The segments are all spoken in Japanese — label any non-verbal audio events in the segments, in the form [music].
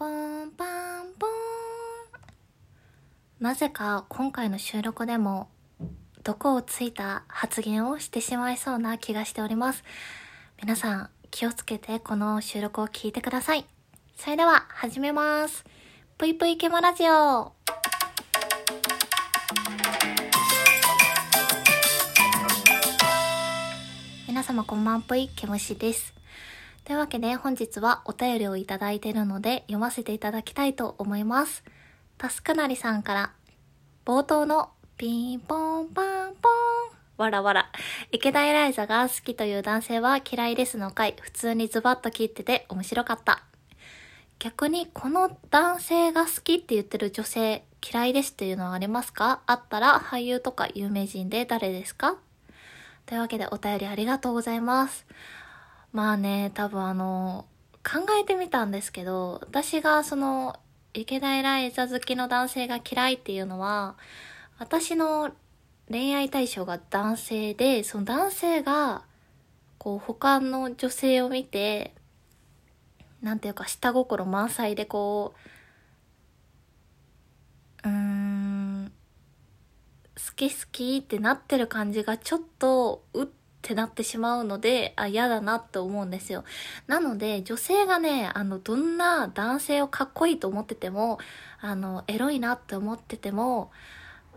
ポンパンポン。なぜか今回の収録でも、毒をついた発言をしてしまいそうな気がしております。皆さん、気をつけてこの収録を聞いてください。それでは、始めます。ぷいぷいけまラジオ。皆様こんばんぷい、けむしです。というわけで本日はお便りをいただいているので読ませていただきたいと思います。タスクなりさんから冒頭のピンポンパンポンわらわら。池田エライザが好きという男性は嫌いですの回、普通にズバッと切ってて面白かった。逆にこの男性が好きって言ってる女性嫌いですっていうのはありますか？あったら俳優とか有名人で誰ですか？というわけでお便りありがとうございます。まあね、多分あの、考えてみたんですけど、私がその、池田エライザ好きの男性が嫌いっていうのは、私の恋愛対象が男性で、その男性が、こう他の女性を見て、なんていうか下心満載でこう、うーん、好き好きってなってる感じがちょっと、うっってなってしまうので、あ、嫌だなって思うんですよ。なので、女性がね、あの、どんな男性をかっこいいと思ってても、あの、エロいなって思ってても、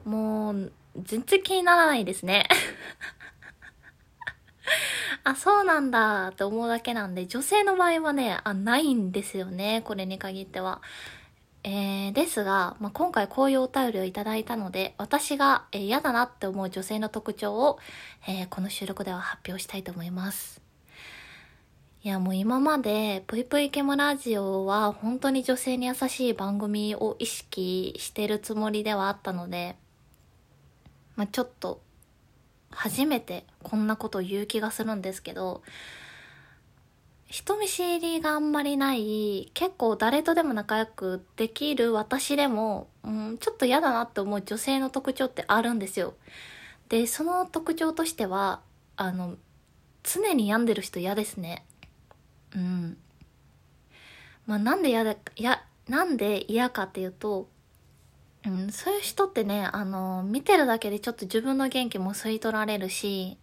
もう、全然気にならないですね。[laughs] あ、そうなんだって思うだけなんで、女性の場合はね、あ、ないんですよね。これに限っては。えー、ですが、まあ、今回こういうお便りをいただいたので、私が、えー、嫌だなって思う女性の特徴を、えー、この収録では発表したいと思います。いや、もう今まで、ぷいぷいケモラジオは本当に女性に優しい番組を意識してるつもりではあったので、まあ、ちょっと、初めてこんなことを言う気がするんですけど、人見知りがあんまりない、結構誰とでも仲良くできる私でも、うん、ちょっと嫌だなって思う女性の特徴ってあるんですよ。で、その特徴としては、あの、常に病んでる人嫌ですね。うん。まあなんで嫌だ、や、なんで嫌かっていうと、うん、そういう人ってね、あの、見てるだけでちょっと自分の元気も吸い取られるし、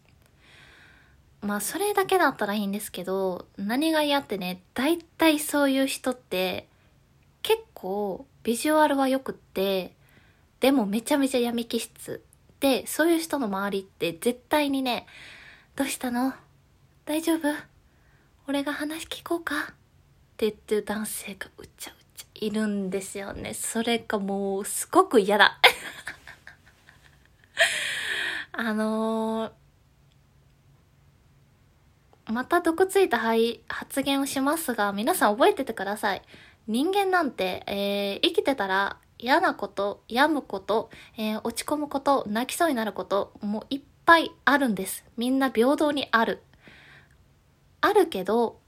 まあそれだけだったらいいんですけど、何が嫌ってね、大体そういう人って結構ビジュアルは良くって、でもめちゃめちゃ闇気質。で、そういう人の周りって絶対にね、どうしたの？大丈夫？俺が話聞こうか？って言ってる男性がうちゃうちゃいるんですよね。それがもうすごく嫌だ。[laughs] あのーまた毒ついた発言をしますが、皆さん覚えててください。人間なんて、えー、生きてたら嫌なこと、病むこと、えー、落ち込むこと、泣きそうになること、もういっぱいあるんです。みんな平等にある。あるけど、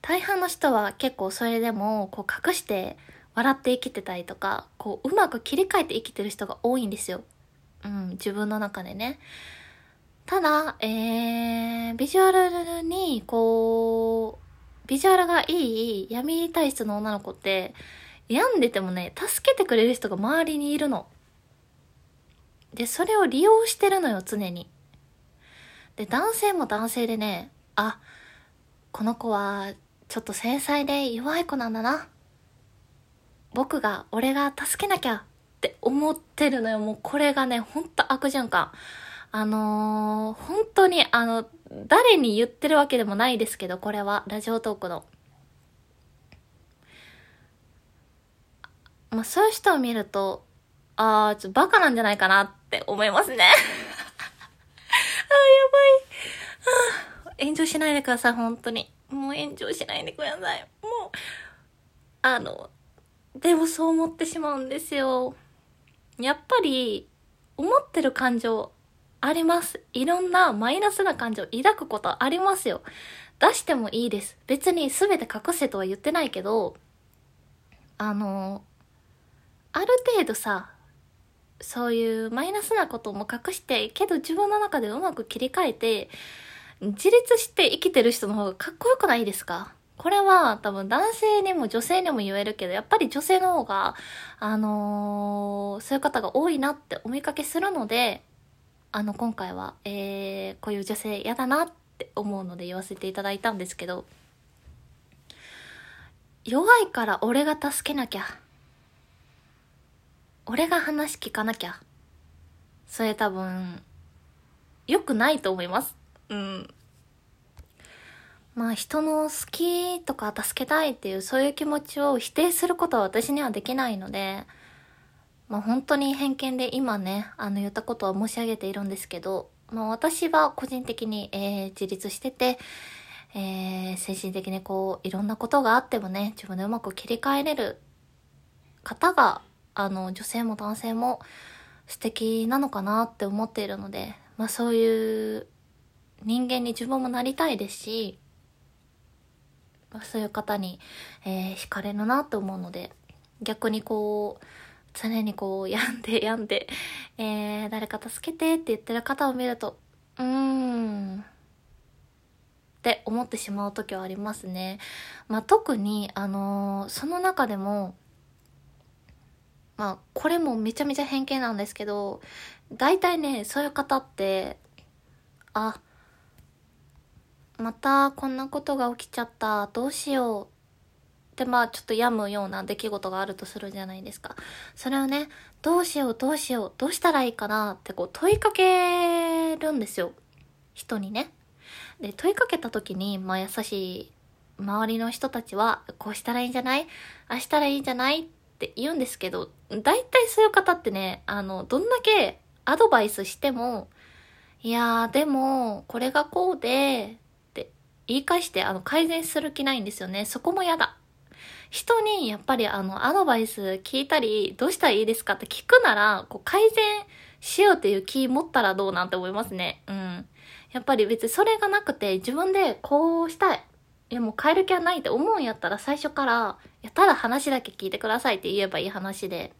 大半の人は結構それでも、こう隠して笑って生きてたりとか、こううまく切り替えて生きてる人が多いんですよ。うん、自分の中でね。ただ、えー、ビジュアルに、こう、ビジュアルがいい闇体質の女の子って、病んでてもね、助けてくれる人が周りにいるの。で、それを利用してるのよ、常に。で、男性も男性でね、あ、この子は、ちょっと繊細で弱い子なんだな。僕が、俺が助けなきゃって思ってるのよ。もうこれがね、ほんと悪循環。あのー、本当に、あの、誰に言ってるわけでもないですけど、これは、ラジオトークの。まあ、そういう人を見ると、あー、ちょっとバカなんじゃないかなって思いますね。[laughs] あー、やばい。あ炎上しないでください、本当に。もう炎上しないでください。もう、あの、でもそう思ってしまうんですよ。やっぱり、思ってる感情あります。いろんなマイナスな感情を抱くことありますよ。出してもいいです。別に全て隠せとは言ってないけど、あの、ある程度さ、そういうマイナスなことも隠して、けど自分の中でうまく切り替えて、自立して生きてる人の方がかっこよくないですか？これは多分男性にも女性にも言えるけど、やっぱり女性の方が、あのー、そういう方が多いなってお見かけするので、あの、今回は、えー、こういう女性嫌だなって思うので言わせていただいたんですけど、弱いから俺が助けなきゃ。俺が話聞かなきゃ。それ多分、良くないと思います。うん。まあ人の好きとか助けたいっていうそういう気持ちを否定することは私にはできないので、まあ本当に偏見で今ね、あの言ったことは申し上げているんですけど、まあ私は個人的に、えー、自立してて、えー、精神的にこういろんなことがあってもね、自分でうまく切り替えれる方が、あの女性も男性も素敵なのかなって思っているので、まあそういう人間に自分もなりたいですし、まそういう方に、えー、惹かれるなと思うので、逆にこう、常にこう、病んで [laughs] 病んで、えー、誰か助けてって言ってる方を見ると、うーん、って思ってしまう時はありますね。まあ、特に、あのー、その中でも、まあ、これもめちゃめちゃ偏見なんですけど、大体ね、そういう方って、あ、またこんなことが起きちゃった、どうしよう。ってまあちょっと病むような出来事があるとするじゃないですか。それをね、どうしようどうしよう、どうしたらいいかなってこう問いかけるんですよ。人にね。で、問いかけた時に、まあ優しい周りの人たちは、こうしたらいいんじゃない？あしたらいいんじゃない？って言うんですけど、大体そういう方ってね、あの、どんだけアドバイスしても、いやー、でも、これがこうで、って言い返してあの改善する気ないんですよね。そこも嫌だ。人にやっぱりあのアドバイス聞いたり、どうしたらいいですかって聞くなら、こう改善しようっていう気持ったらどうなんて思いますね。うん。やっぱり別にそれがなくて自分でこうしたい。いやもう変える気はないって思うんやったら最初から、いやただ話だけ聞いてくださいって言えばいい話で。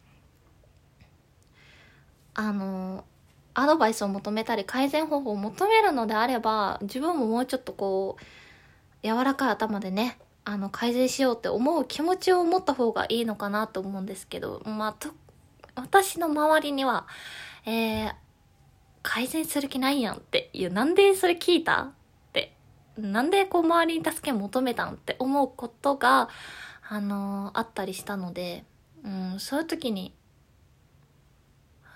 あの、アドバイスを求めたり改善方法を求めるのであれば自分ももうちょっとこう柔らかい頭でねあの改善しようって思う気持ちを持った方がいいのかなと思うんですけどまあと私の周りにはえー、改善する気ないやんっていうなんでそれ聞いたってなんでこう周りに助け求めたんって思うことがあのー、あったりしたのでうんそういう時に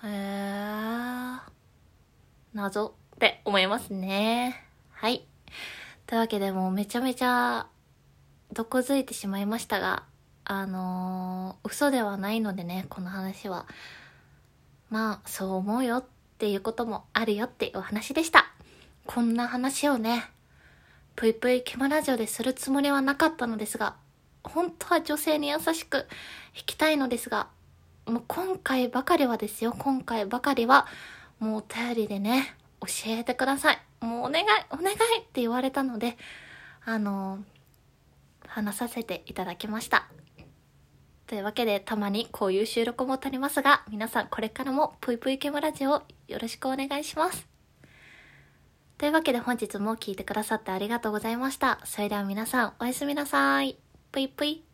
へえ謎って思いますね。はい。というわけでもうめちゃめちゃ毒づいてしまいましたが、あのー、嘘ではないのでね、この話は。まあ、そう思うよっていうこともあるよっていうお話でした。こんな話をね、ぷいぷいケマラジオでするつもりはなかったのですが、本当は女性に優しく弾きたいのですが、もう今回ばかりはですよ、今回ばかりは、もうお便りでね、教えてください。もうお願い、お願いって言われたので、あの話させていただきました。というわけで、たまにこういう収録も撮りますが、皆さんこれからもぷいぷいケムラジオよろしくお願いします。というわけで本日も聴いてくださってありがとうございました。それでは皆さんおやすみなさい。ぷいぷい。